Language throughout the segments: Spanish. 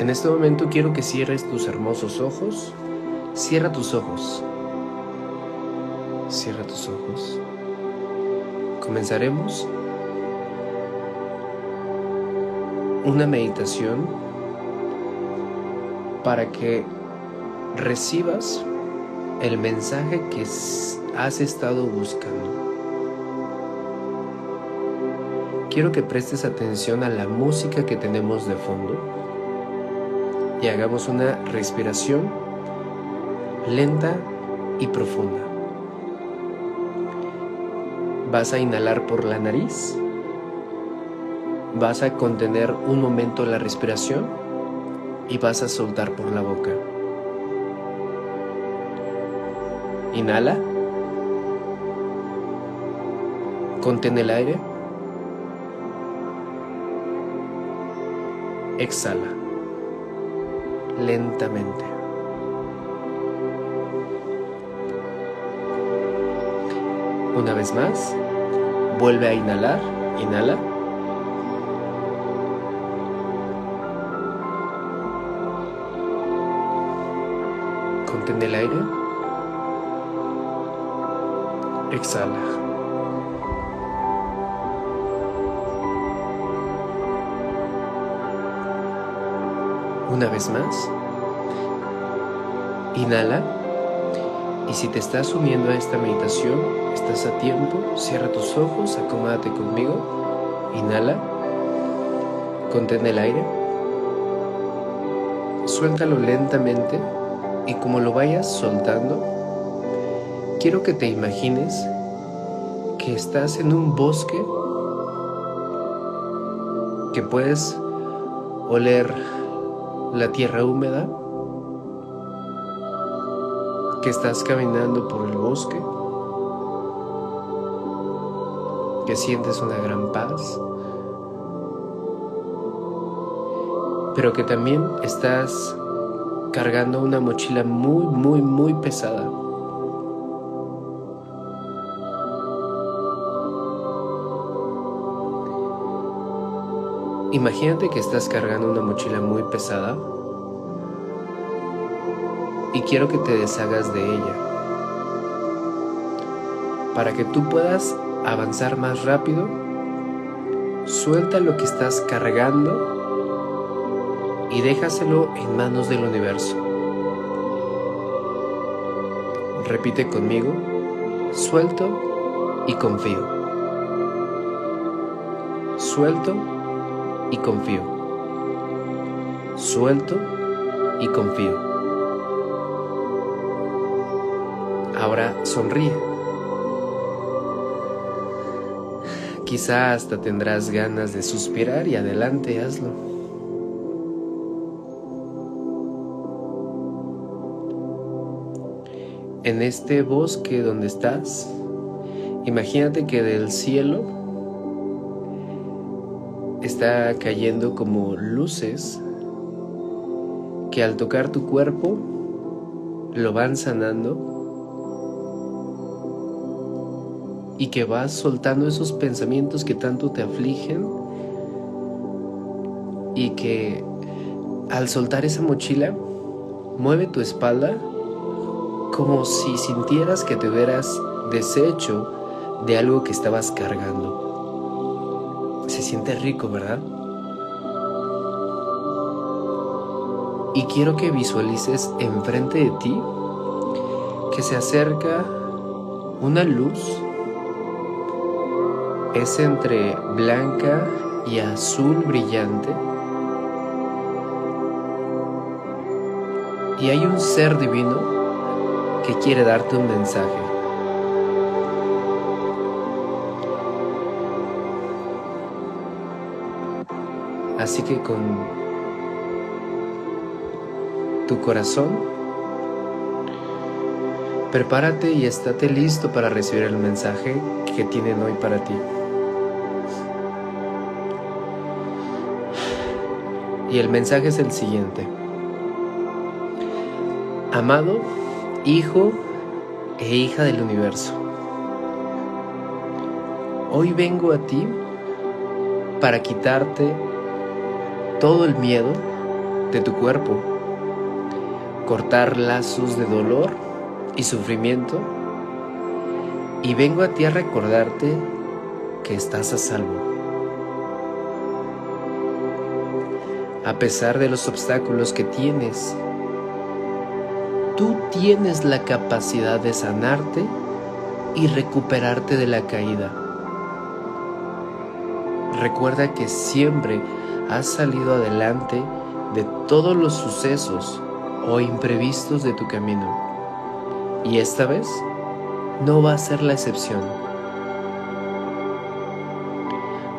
En este momento quiero que cierres tus hermosos ojos. Cierra tus ojos. Cierra tus ojos. Comenzaremos una meditación para que recibas el mensaje que has estado buscando. Quiero que prestes atención a la música que tenemos de fondo y hagamos una respiración lenta y profunda. Vas a inhalar por la nariz, vas a contener un momento la respiración y vas a soltar por la boca. Inhala. Contén el aire. Exhala. Lentamente. Una vez más. Vuelve a inhalar. Inhala. Contén el aire. Exhala. Una vez más. Inhala. Y si te estás uniendo a esta meditación, estás a tiempo, cierra tus ojos, acomódate conmigo. Inhala. Contén el aire. Suéltalo lentamente y como lo vayas soltando, quiero que te imagines que estás en un bosque, que puedes oler la tierra húmeda, que estás caminando por el bosque, que sientes una gran paz, pero que también estás cargando una mochila muy, muy, muy pesada. Imagínate que estás cargando una mochila muy pesada y quiero que te deshagas de ella para que tú puedas avanzar más rápido. Suelta lo que estás cargando y déjaselo en manos del universo. Repite conmigo, suelto y confío. Suelto y confío. Suelto y confío. Ahora sonríe. Quizá hasta tendrás ganas de suspirar y adelante hazlo. En este bosque donde estás, imagínate que del cielo está cayendo como luces que al tocar tu cuerpo lo van sanando y que vas soltando esos pensamientos que tanto te afligen y que al soltar esa mochila mueve tu espalda como si sintieras que te hubieras deshecho de algo que estabas cargando se siente rico, ¿verdad? Y quiero que visualices enfrente de ti que se acerca una luz. Es entre blanca y azul brillante. Y hay un ser divino que quiere darte un mensaje. Así que con tu corazón, prepárate y estate listo para recibir el mensaje que tienen hoy para ti. Y el mensaje es el siguiente. Amado Hijo e hija del universo, hoy vengo a ti para quitarte todo el miedo de tu cuerpo, cortar lazos de dolor y sufrimiento, y vengo a ti a recordarte que estás a salvo. A pesar de los obstáculos que tienes, tú tienes la capacidad de sanarte y recuperarte de la caída. Recuerda que siempre has salido adelante de todos los sucesos o imprevistos de tu camino. Y esta vez no va a ser la excepción.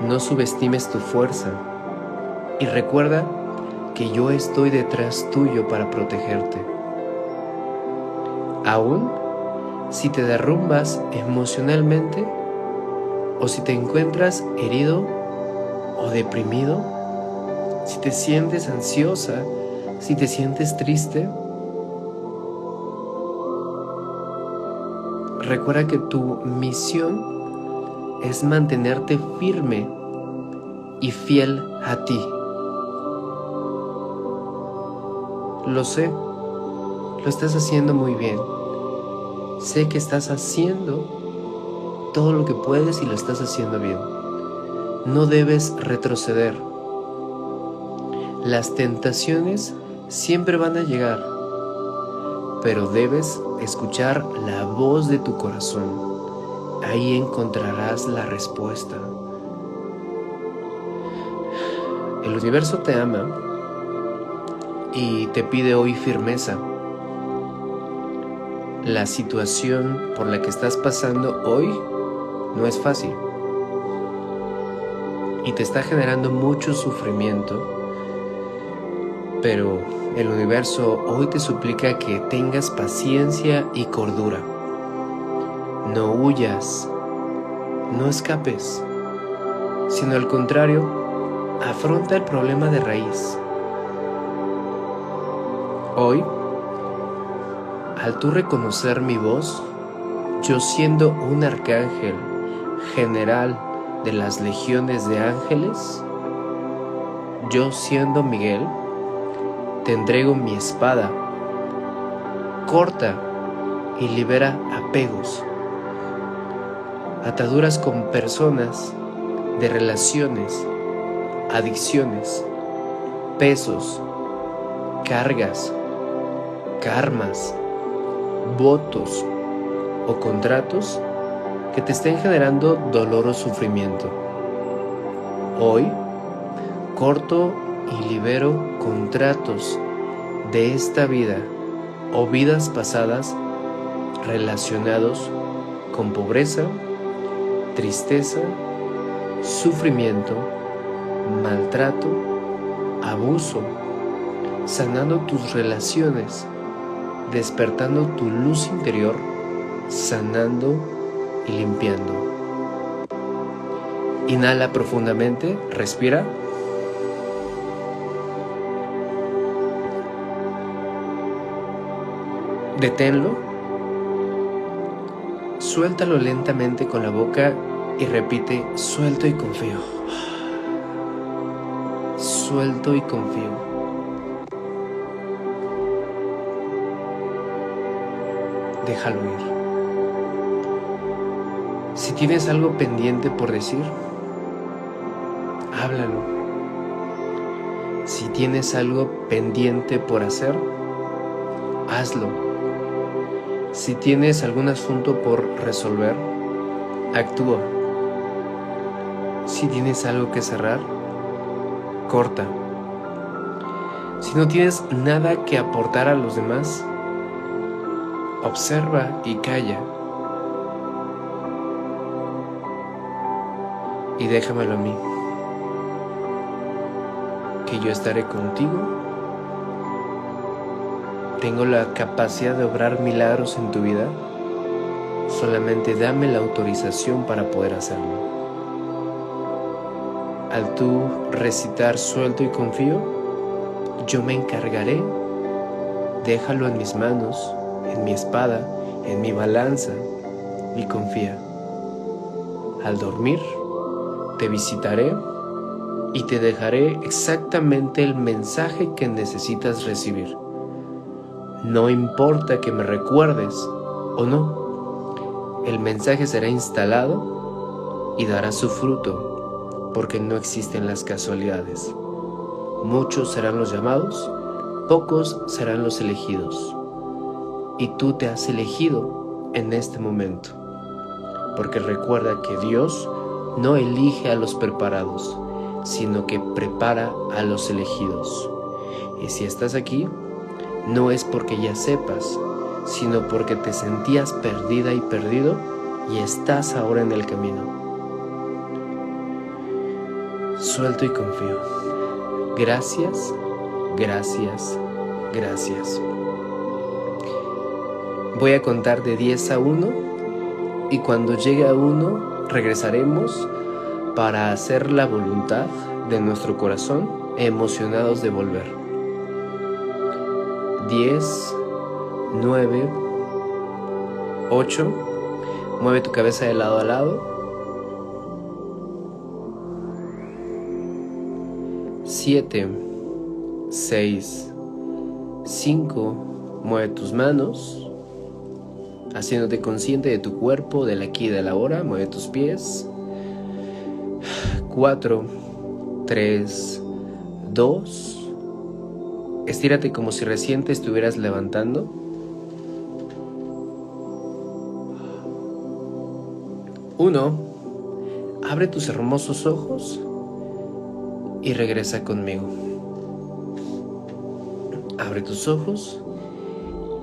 No subestimes tu fuerza y recuerda que yo estoy detrás tuyo para protegerte. Aún si te derrumbas emocionalmente o si te encuentras herido o deprimido, si te sientes ansiosa, si te sientes triste, recuerda que tu misión es mantenerte firme y fiel a ti. Lo sé, lo estás haciendo muy bien. Sé que estás haciendo todo lo que puedes y lo estás haciendo bien. No debes retroceder. Las tentaciones siempre van a llegar, pero debes escuchar la voz de tu corazón. Ahí encontrarás la respuesta. El universo te ama y te pide hoy firmeza la situación por la que estás pasando hoy no es fácil y te está generando mucho sufrimiento, pero el universo hoy te suplica que tengas paciencia y cordura. No huyas, no escapes, sino al contrario, afronta el problema de raíz. Hoy al tú reconocer mi voz, yo siendo un arcángel general de las legiones de ángeles, yo siendo Miguel, te entrego mi espada, corta y libera apegos, ataduras con personas, de relaciones, adicciones, pesos, cargas, karmas, votos o contratos que te estén generando dolor o sufrimiento. Hoy corto y libero contratos de esta vida o vidas pasadas relacionados con pobreza, tristeza, sufrimiento, maltrato, abuso, sanando tus relaciones despertando tu luz interior, sanando y limpiando. Inhala profundamente, respira. Deténlo. Suéltalo lentamente con la boca y repite, suelto y confío. Suelto y confío. déjalo ir. Si tienes algo pendiente por decir, háblalo. Si tienes algo pendiente por hacer, hazlo. Si tienes algún asunto por resolver, actúa. Si tienes algo que cerrar, corta. Si no tienes nada que aportar a los demás, observa y calla. Y déjamelo a mí, que yo estaré contigo. Tengo la capacidad de obrar milagros en tu vida. Solamente dame la autorización para poder hacerlo. Al tú recitar suelto y confío, yo me encargaré. Déjalo en mis manos en mi espada, en mi balanza y confía. Al dormir, te visitaré y te dejaré exactamente el mensaje que necesitas recibir. No importa que me recuerdes o no, el mensaje será instalado y dará su fruto, porque no existen las casualidades. Muchos serán los llamados, pocos serán los elegidos. Y tú te has elegido en este momento, porque recuerda que Dios no elige a los preparados, sino que prepara a los elegidos. Y si estás aquí, no es porque ya sepas, sino porque te sentías perdida y perdido y estás ahora en el camino. Suelto y confío. Gracias, gracias, gracias. Voy a contar de 10 a 1 y cuando llegue a 1 regresaremos para hacer la voluntad de nuestro corazón emocionados de volver. 10, 9, 8. Mueve tu cabeza de lado a lado. 7, 6, 5. Mueve tus manos, haciéndote consciente de tu cuerpo, del aquí y del ahora. Mueve tus pies. 4, 3, 2, Estírate como si recién te estuvieras levantando. Uno, abre tus hermosos ojos y regresa conmigo. Abre tus ojos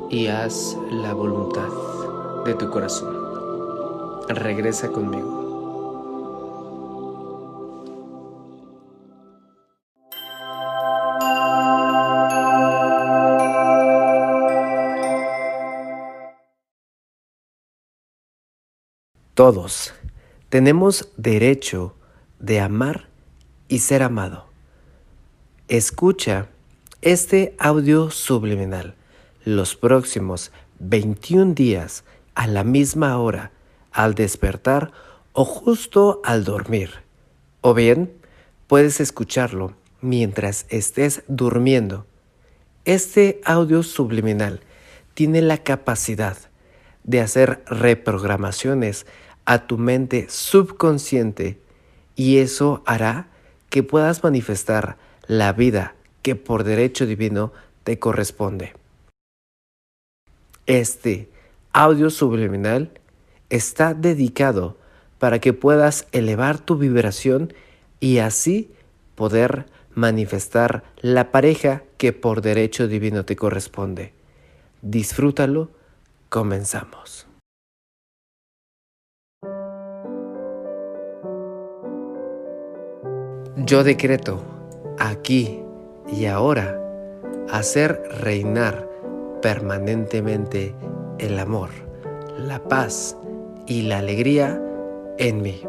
y haz la voluntad de tu corazón. Regresa conmigo. Todos tenemos derecho de amar y ser amado. Escucha este audio subliminal los próximos 21 días a la misma hora, al despertar o justo al dormir. O bien, puedes escucharlo mientras estés durmiendo. Este audio subliminal tiene la capacidad de hacer reprogramaciones a tu mente subconsciente y eso hará que puedas manifestar la vida que por derecho divino te corresponde. Este audio subliminal está dedicado para que puedas elevar tu vibración y así poder manifestar la pareja que por derecho divino te corresponde. Disfrútalo, comenzamos. Yo decreto aquí y ahora hacer reinar permanentemente el amor, la paz y la alegría en mí.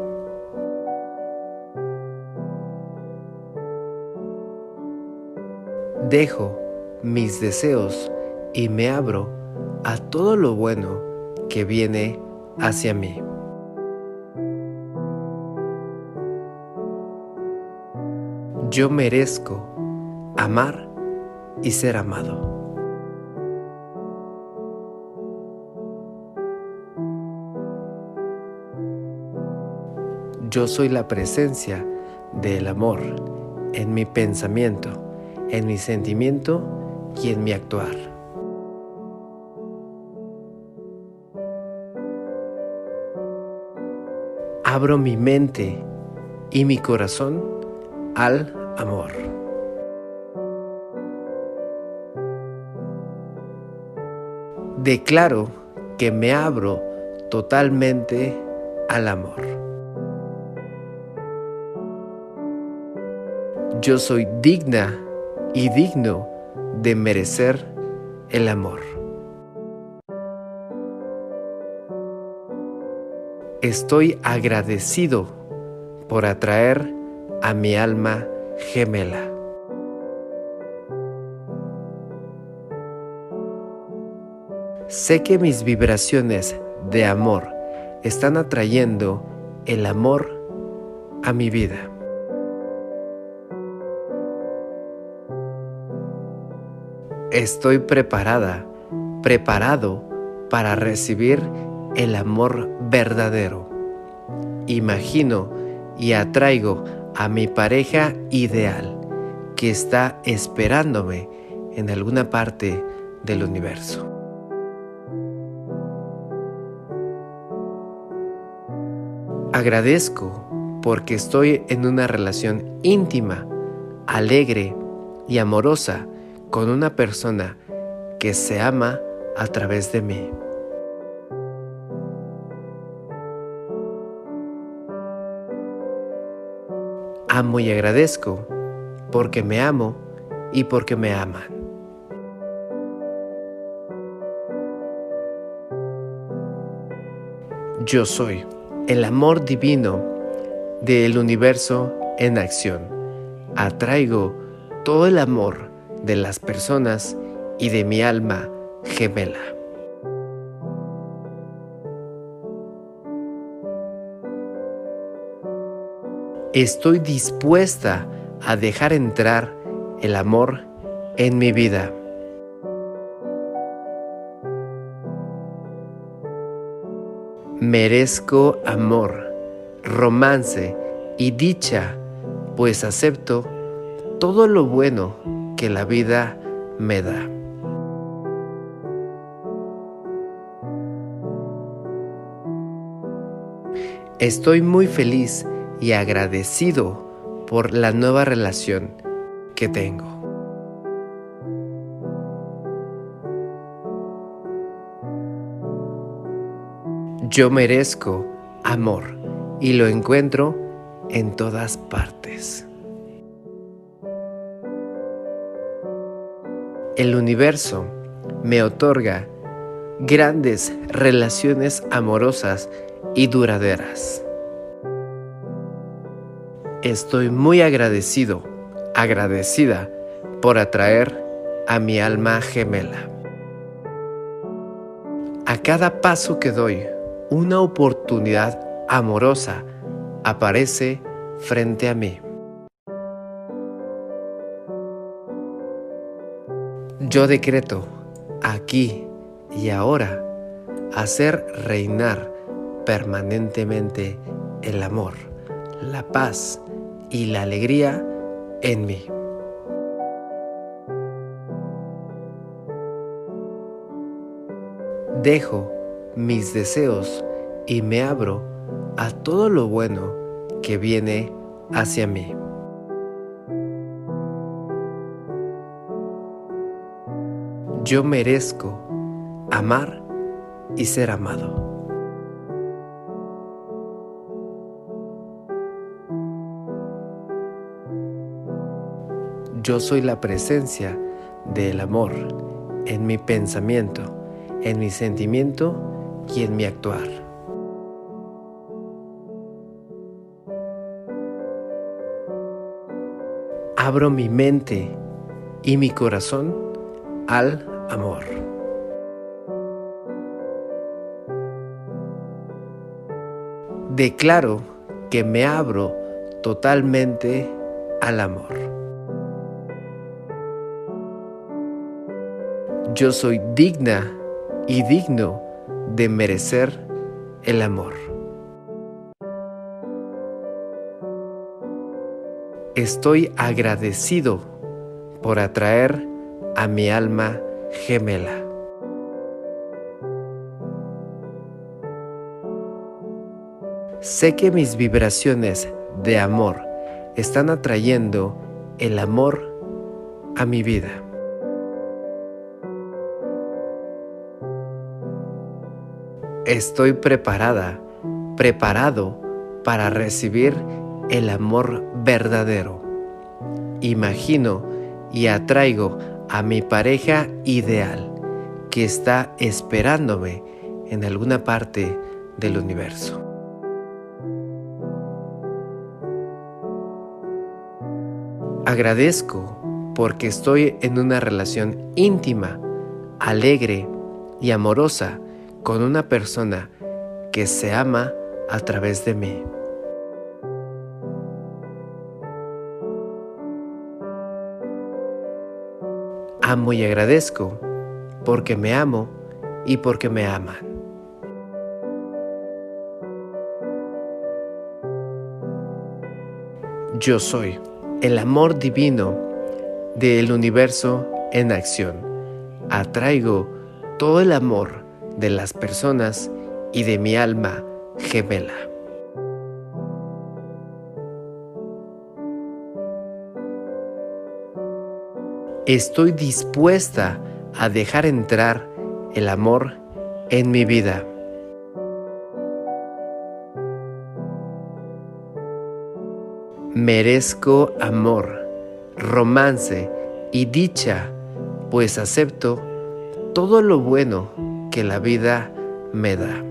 Dejo mis deseos y me abro a todo lo bueno que viene hacia mí. Yo merezco amar y ser amado. Yo soy la presencia del amor en mi pensamiento, en mi sentimiento y en mi actuar. Abro mi mente y mi corazón al amor. Declaro que me abro totalmente al amor. Yo soy digna y digno de merecer el amor. Estoy agradecido por atraer a mi alma gemela. Sé que mis vibraciones de amor están atrayendo el amor a mi vida. Estoy preparada, preparado para recibir el amor verdadero. Imagino y atraigo a mi pareja ideal que está esperándome en alguna parte del universo. Agradezco porque estoy en una relación íntima, alegre y amorosa con una persona que se ama a través de mí. Amo y agradezco porque me amo y porque me aman. Yo soy el amor divino del universo en acción. Atraigo todo el amor de las personas y de mi alma gemela. Estoy dispuesta a dejar entrar el amor en mi vida. Merezco amor, romance y dicha, pues acepto todo lo bueno que la vida me da. Estoy muy feliz y agradecido por la nueva relación que tengo. Yo merezco amor y lo encuentro en todas partes. El universo me otorga grandes relaciones amorosas y duraderas. Estoy muy agradecido, agradecida por atraer a mi alma gemela. A cada paso que doy, una oportunidad amorosa aparece frente a mí. Yo decreto aquí y ahora hacer reinar permanentemente el amor, la paz y la alegría en mí. Dejo mis deseos y me abro a todo lo bueno que viene hacia mí. Yo merezco amar y ser amado. Yo soy la presencia del amor en mi pensamiento, en mi sentimiento y en mi actuar. Abro mi mente y mi corazón al amor. Declaro que me abro totalmente al amor. Yo soy digna y digno de merecer el amor. Estoy agradecido por atraer a mi alma gemela. Sé que mis vibraciones de amor están atrayendo el amor a mi vida. Estoy preparada, preparado para recibir el amor verdadero. Imagino y atraigo a mi pareja ideal que está esperándome en alguna parte del universo. Agradezco porque estoy en una relación íntima, alegre y amorosa con una persona que se ama a través de mí. Amo y agradezco porque me amo y porque me aman. Yo soy el amor divino del universo en acción. Atraigo todo el amor de las personas y de mi alma gemela. Estoy dispuesta a dejar entrar el amor en mi vida. Merezco amor, romance y dicha, pues acepto todo lo bueno que la vida me da.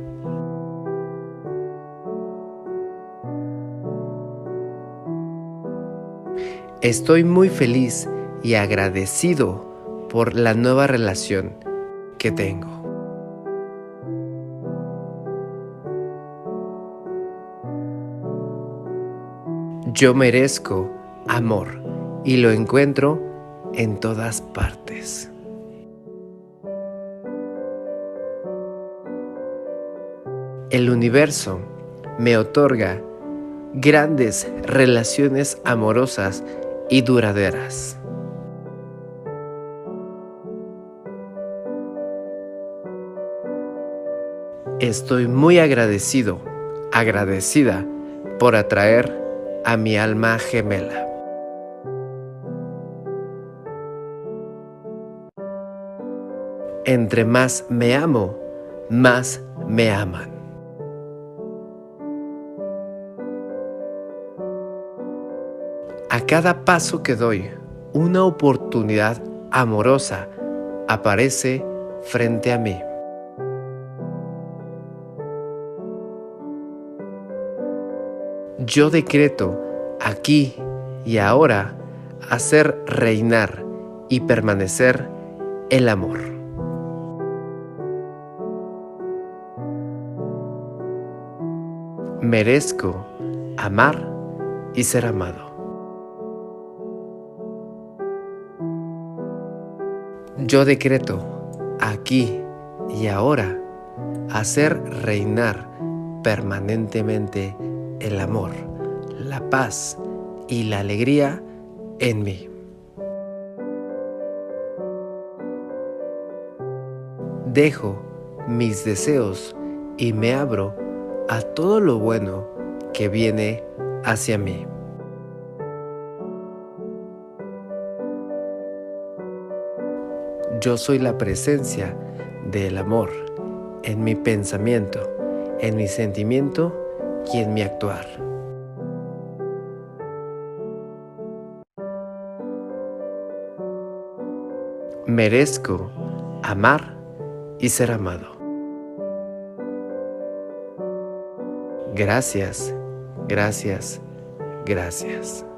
Estoy muy feliz y agradecido por la nueva relación que tengo. Yo merezco amor y lo encuentro en todas partes. El universo me otorga grandes relaciones amorosas y duraderas. Estoy muy agradecido, agradecida por atraer a mi alma gemela. Entre más me amo, más me aman. A cada paso que doy, una oportunidad amorosa aparece frente a mí. Yo decreto aquí y ahora hacer reinar y permanecer el amor. Merezco amar y ser amado. Yo decreto aquí y ahora hacer reinar permanentemente el amor, la paz y la alegría en mí. Dejo mis deseos y me abro a todo lo bueno que viene hacia mí. Yo soy la presencia del amor en mi pensamiento, en mi sentimiento y en mi actuar. Merezco amar y ser amado. Gracias, gracias, gracias.